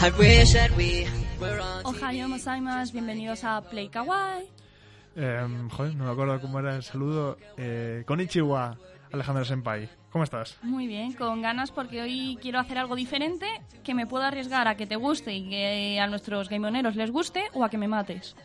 I wish that we were on Ohayo gozaimasu, bienvenidos a Play Kawaii. Em, joder, no me acuerdo cómo era el saludo. Eh, Konnichiwa, Alejandro Senpai. ¿Cómo estás? Muy bien, con ganas porque hoy quiero hacer algo diferente que me pueda arriesgar a que te guste y que a nuestros gameoneros les guste o a que me mates.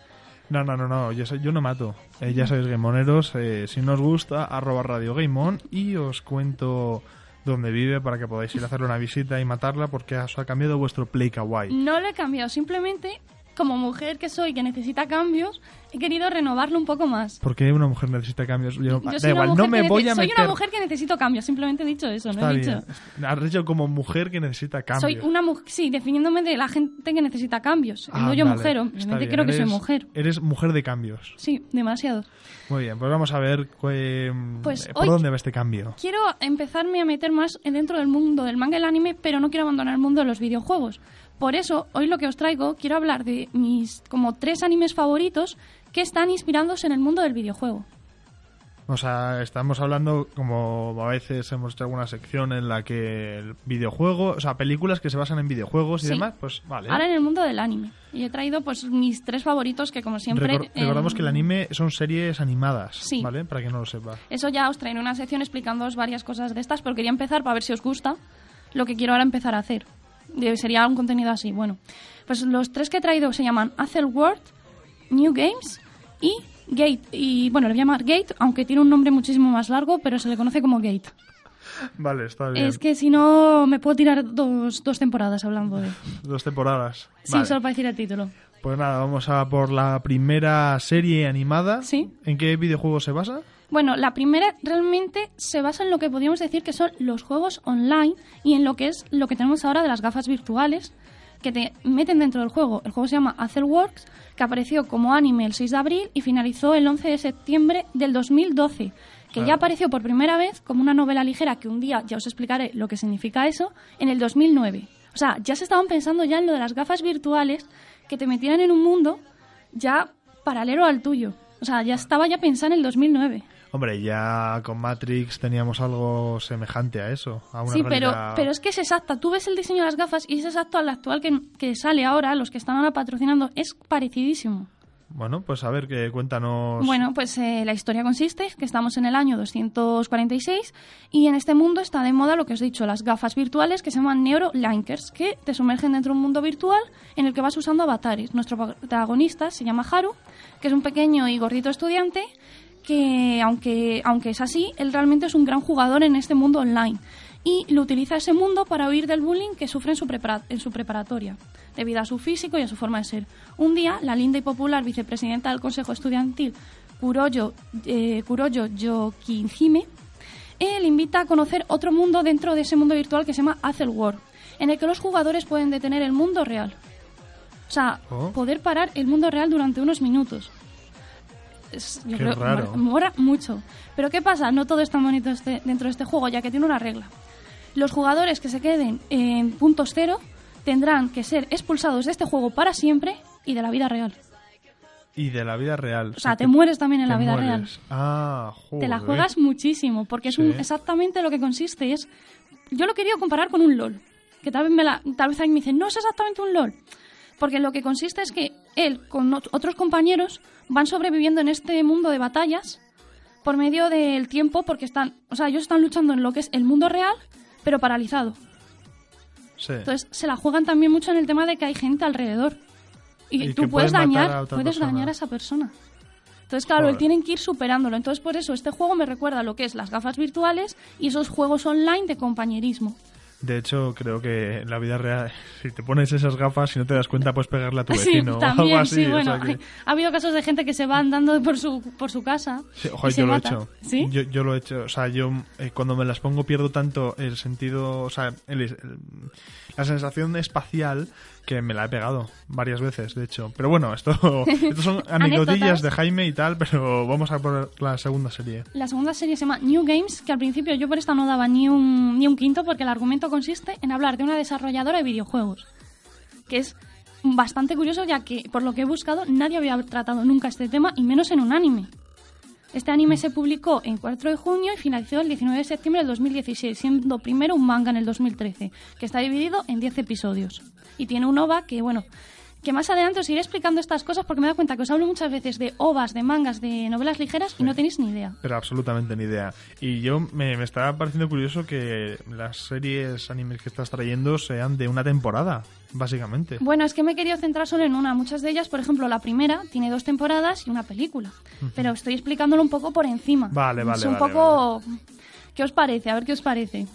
No, no, no, no, yo, soy- yo no mato. Eh, ya sabéis, Gameoneros, eh, si no os gusta, arroba Radio Gameon y os cuento dónde vive para que podáis ir a hacerle una visita y matarla porque os ha cambiado vuestro Play Kawaii. No lo he cambiado, simplemente como mujer que soy que necesita cambios, he querido renovarlo un poco más. ¿Por qué una mujer necesita cambios? Yo, Yo da soy una igual, mujer no me que voy a Soy meter. una mujer que necesito cambios, simplemente he dicho eso, no he bien. dicho. Has dicho como mujer que necesita cambios. Soy una mujer, sí, definiéndome de la gente que necesita cambios. Ah, no yo vale, mujer, obviamente creo que soy eres- mujer. Eres mujer de cambios. Sí, demasiado. Muy bien, pues vamos a ver eh, Pues por dónde va este cambio. Quiero empezarme a meter más dentro del mundo del manga y el anime, pero no quiero abandonar el mundo de los videojuegos. Por eso, hoy lo que os traigo, quiero hablar de mis como tres animes favoritos que están inspirados en el mundo del videojuego. O sea, estamos hablando, como a veces hemos hecho alguna sección en la que el videojuego, o sea, películas que se basan en videojuegos y Sí. demás, pues vale. Ahora en el mundo del anime. Y he traído pues mis tres favoritos que como siempre... Recor- recordamos que el anime son series animadas, Sí. ¿vale? Para quien no lo sepa. Eso ya os traeré una sección explicándoos varias cosas de estas, pero quería empezar para ver si os gusta lo que quiero ahora empezar a hacer. Sería un contenido así. Bueno, pues los tres que he traído se llaman World, New Games y Gate. Y bueno, le voy a llamar Gate, aunque tiene un nombre muchísimo más largo, pero se le conoce como Gate. Vale, está bien. Es que si no, me puedo tirar dos, dos temporadas hablando de... Dos temporadas. Sí, Vale. solo para decir el título. Pues nada, vamos a por la primera serie animada. Sí. ¿En qué videojuego se basa? Bueno, la primera realmente se basa en lo que podríamos decir que son los juegos online y en lo que es lo que tenemos ahora de las gafas virtuales que te meten dentro del juego. El juego se llama Azelworks, que apareció como anime el 6 de abril y finalizó el 11 de septiembre del 2012, que ya Claro. apareció por primera vez como una novela ligera que un día ya os explicaré lo que significa eso en el 2009. O sea, ya se estaban pensando ya en lo de las gafas virtuales que te metieran en un mundo ya paralelo al tuyo. O sea, ya estaba ya pensado en el 2009. Hombre, ya con Matrix teníamos algo semejante a eso. A una Sí, pero, pero es que es exacta. Tú ves el diseño de las gafas y es exacto al actual que, que sale ahora, los que están ahora patrocinando, es parecidísimo. Bueno, pues a ver, que cuéntanos... Bueno, pues eh, la historia consiste que estamos en el año 246 y en este mundo está de moda lo que os he dicho, las gafas virtuales que se llaman Neurolinkers, que te sumergen dentro de un mundo virtual en el que vas usando avatares. Nuestro protagonista se llama Haru, que es un pequeño y gordito estudiante que, aunque, aunque es así, él realmente es un gran jugador en este mundo online y lo utiliza ese mundo para huir del bullying que sufre en su, en su preparatoria, debido a su físico y a su forma de ser. Un día, la linda y popular vicepresidenta del Consejo Estudiantil, Kuroyo, eh, Kuroyo Yokinhime, eh, le invita a conocer otro mundo dentro de ese mundo virtual que se llama Azelworld, en el que los jugadores pueden detener el mundo real. O sea, Oh. poder parar el mundo real durante unos minutos. Es- yo Qué creo raro. mola mucho. Pero ¿qué pasa? No todo es tan bonito este- dentro de este juego, ya que tiene una regla. Los jugadores que se queden en puntos cero tendrán que ser expulsados de este juego para siempre y de la vida real. Y de la vida real. O sea, Sí, te mueres también en la vida mueres. real. Ah, joder. Te la juegas muchísimo, porque es Sí. un- exactamente lo que consiste. Es, yo lo quería comparar con un LOL, que tal vez, me la, tal vez alguien me dice, no es exactamente un LOL. Porque lo que consiste es que él con ot- otros compañeros van sobreviviendo en este mundo de batallas por medio del tiempo, porque están, o sea, ellos están luchando en lo que es el mundo real, pero paralizado. Sí. Entonces se la juegan también mucho en el tema de que hay gente alrededor. Y, Y tú puedes dañar, puedes persona. dañar a esa persona. Entonces, claro, Joder. tienen que ir superándolo. Entonces, por eso este juego me recuerda lo que es las gafas virtuales y esos juegos online de compañerismo. De hecho, creo que en la vida real, si te pones esas gafas y no te das cuenta, puedes pegarle a tu Sí, vecino o también, algo así. sí, o bueno, sea que- ha habido casos de gente que se va andando por su, por su casa Sí, y ojo, se yo lo he hecho. ¿Sí? Yo, yo lo he hecho. O sea, yo eh, cuando me las pongo pierdo tanto el sentido, o sea, el- el- la sensación espacial que me la he pegado varias veces, de hecho. Pero bueno, esto, esto son anecdotillas de Jaime y tal, pero vamos a por la segunda serie. La segunda serie se llama New Games, que al principio yo por esta no daba ni un, ni un quinto porque el argumento consiste en hablar de una desarrolladora de videojuegos, que es bastante curioso ya que por lo que he buscado nadie había tratado nunca este tema y menos en un anime. Este anime se publicó en 4 de junio y finalizó el 19 de septiembre del 2016, siendo primero un manga en el 2013, que está dividido en 10 episodios. Y tiene un OVA que, bueno, que más adelante os iré explicando estas cosas porque me da cuenta que os hablo muchas veces de ovas, de mangas, de novelas ligeras y no tenéis ni idea. Pero absolutamente ni idea. Y yo me, me está pareciendo curioso que las series animes que estás trayendo sean de una temporada, básicamente. Bueno, es que me he querido centrar solo en una. Muchas de ellas, por ejemplo, la primera tiene dos temporadas y una película. Pero estoy explicándolo un poco por encima. Vale, vale, Es un vale, poco... ¿Qué os parece? A ver qué os parece.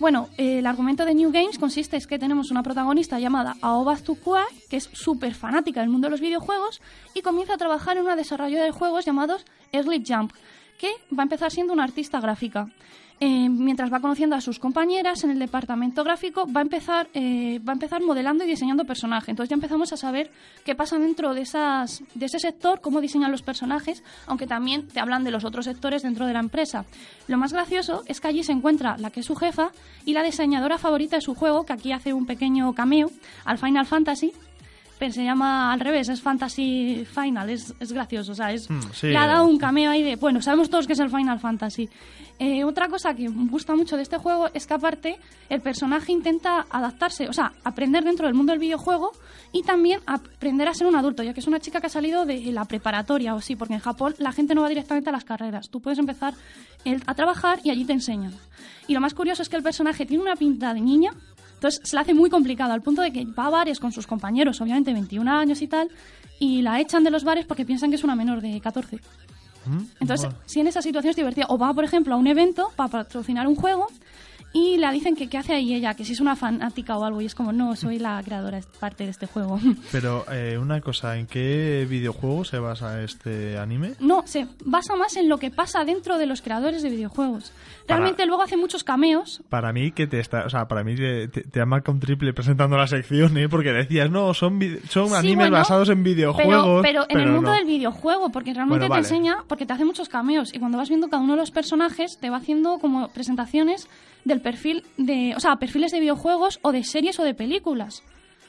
Bueno, eh, el argumento de New Games consiste en que tenemos una protagonista llamada Aoba Tsukua, que es súper fanática del mundo de los videojuegos, y comienza a trabajar en una desarrolladora de juegos llamados Early Jump, que va a empezar siendo una artista gráfica. Eh, mientras va conociendo a sus compañeras en el departamento gráfico, va a empezar, eh, va a empezar modelando y diseñando personajes. Entonces ya empezamos a saber qué pasa dentro de, de ese sector, cómo diseñan los personajes, aunque también te hablan de los otros sectores dentro de la empresa. Lo más gracioso es que allí se encuentra la que es su jefa y la diseñadora favorita de su juego, que aquí hace un pequeño cameo al Final Fantasy, se llama al revés, es Fantasy Final, es, es gracioso, o sea, es, Mm, sí. le ha dado un cameo ahí de, bueno, sabemos todos que es el Final Fantasy. Eh, otra cosa que me gusta mucho de este juego es que aparte el personaje intenta adaptarse, o sea, aprender dentro del mundo del videojuego y también aprender a ser un adulto, ya que es una chica que ha salido de la preparatoria o así, porque en Japón la gente no va directamente a las carreras, tú puedes empezar el- a trabajar y allí te enseñan. Y lo más curioso es que el personaje tiene una pinta de niña, entonces se la hace muy complicado, al punto de que va a bares con sus compañeros, obviamente 21 años y tal, y la echan de los bares porque piensan que es una menor de 14. ¿Mm? Entonces, si en esa situación es divertida, o va, por ejemplo, a un evento para patrocinar un juego y le dicen que qué hace ahí ella, que si es una fanática o algo, y es como, no, soy la creadora, es parte de este juego. Pero eh, una cosa, ¿en qué videojuego se basa este anime? No, se basa más en lo que pasa dentro de los creadores de videojuegos. Para- Realmente luego hace muchos cameos. Para mí que te está, o sea, para mí te, te, te ha marcado un triple presentando la sección, ¿eh? Porque decías, no, son son Sí, animes bueno, basados en Pero, videojuegos. pero en el mundo no. del videojuego, porque realmente Bueno, vale. te enseña, porque te hace muchos cameos y cuando vas viendo cada uno de los personajes te va haciendo como presentaciones del perfil de, o sea, perfiles de videojuegos o de series o de películas.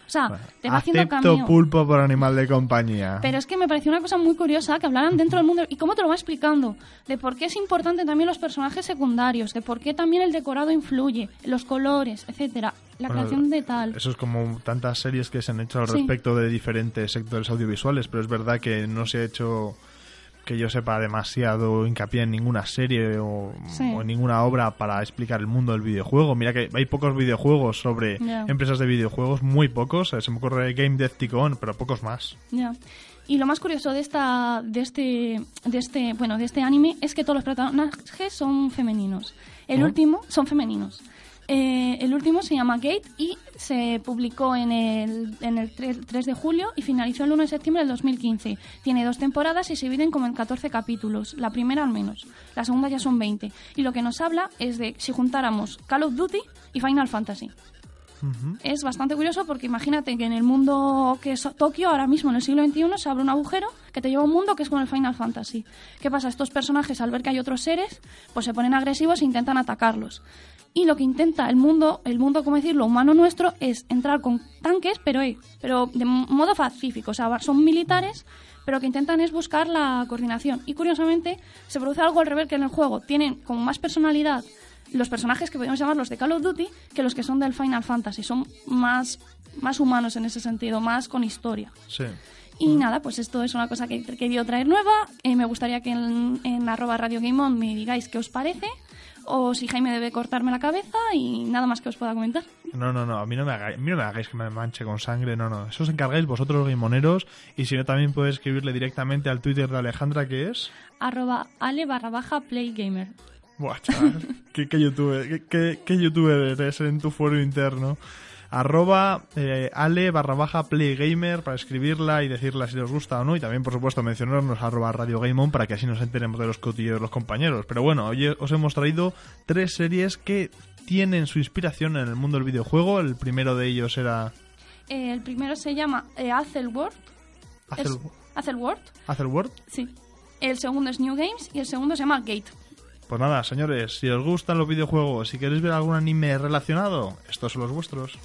O sea, Bueno, te va haciendo cameo. pulpo por animal de compañía. Pero es que me pareció una cosa muy curiosa que hablaran dentro del mundo y cómo te lo va explicando, de por qué es importante también los personajes secundarios, de por qué también el decorado influye, los colores, etcétera, la Bueno, creación de tal. Eso es como tantas series que se han hecho al Sí. respecto de diferentes sectores audiovisuales, pero es verdad que no se ha hecho que yo sepa demasiado hincapié en ninguna serie o, Sí. o en ninguna obra para explicar el mundo del videojuego. Mira que hay pocos videojuegos sobre empresas de videojuegos, muy pocos. Eh, Se me ocurre Game Dev Ticon, pero pocos más. Ya. Y lo más curioso de esta, de este, de este, bueno, de este anime es que todos los personajes son femeninos. El ¿Oh? último son femeninos. Eh, el último se llama Gate y se publicó en el, en el 3, 3 de julio y finalizó el 1 de septiembre del 2015. Tiene dos temporadas y se dividen como en 14 capítulos. La primera al menos. La segunda ya son 20. Y lo que nos habla es de si juntáramos Call of Duty y Final Fantasy es bastante curioso porque imagínate que en el mundo que es Tokio, ahora mismo en el siglo XXI, se abre un agujero que te lleva a un mundo que es como el Final Fantasy. ¿Qué pasa? Estos personajes, al ver que hay otros seres, pues se ponen agresivos e intentan atacarlos. Y lo que intenta el mundo, el mundo, como decirlo, humano nuestro, es entrar con tanques, pero, eh, pero de modo pacífico. O sea, son militares, pero lo que intentan es buscar la coordinación. Y curiosamente, se produce algo al revés que en el juego. Tienen como más personalidad los personajes que podemos llamarlos de Call of Duty que los que son del Final Fantasy. Son más, más humanos en ese sentido, más con historia. Sí. Y nada, pues esto es una cosa que he querido traer nueva. Eh, me gustaría que en, en arroba Radio Game On me digáis qué os parece. O si Jaime debe cortarme la cabeza y nada más que os pueda comentar. No, no, no, a mí no me hagáis, a mí no me hagáis que me manche con sangre, no, no. Eso os encargáis vosotros, gamoneros, y si no, también podéis escribirle directamente al Twitter de Alejandra, que es... Arroba ale barra baja playgamer. Buah, chaval, ¿qué, qué youtuber, qué, qué- qué youtuber eres en tu foro interno. Arroba eh, ale barra baja playgamer para escribirla y decirla si os gusta o no. Y también, por supuesto, mencionarnos arroba Radio Game On para que así nos enteremos de los cotillos de los compañeros. Pero bueno, hoy os hemos traído tres series que tienen su inspiración en el mundo del videojuego. El primero de ellos era Eh, el primero se llama eh, Azelworld. Es- Azelworld, Hazelworld. sí. El segundo es New Games y el segundo se llama Gate. Pues nada, señores, si os gustan los videojuegos, si queréis ver algún anime relacionado, estos son los vuestros.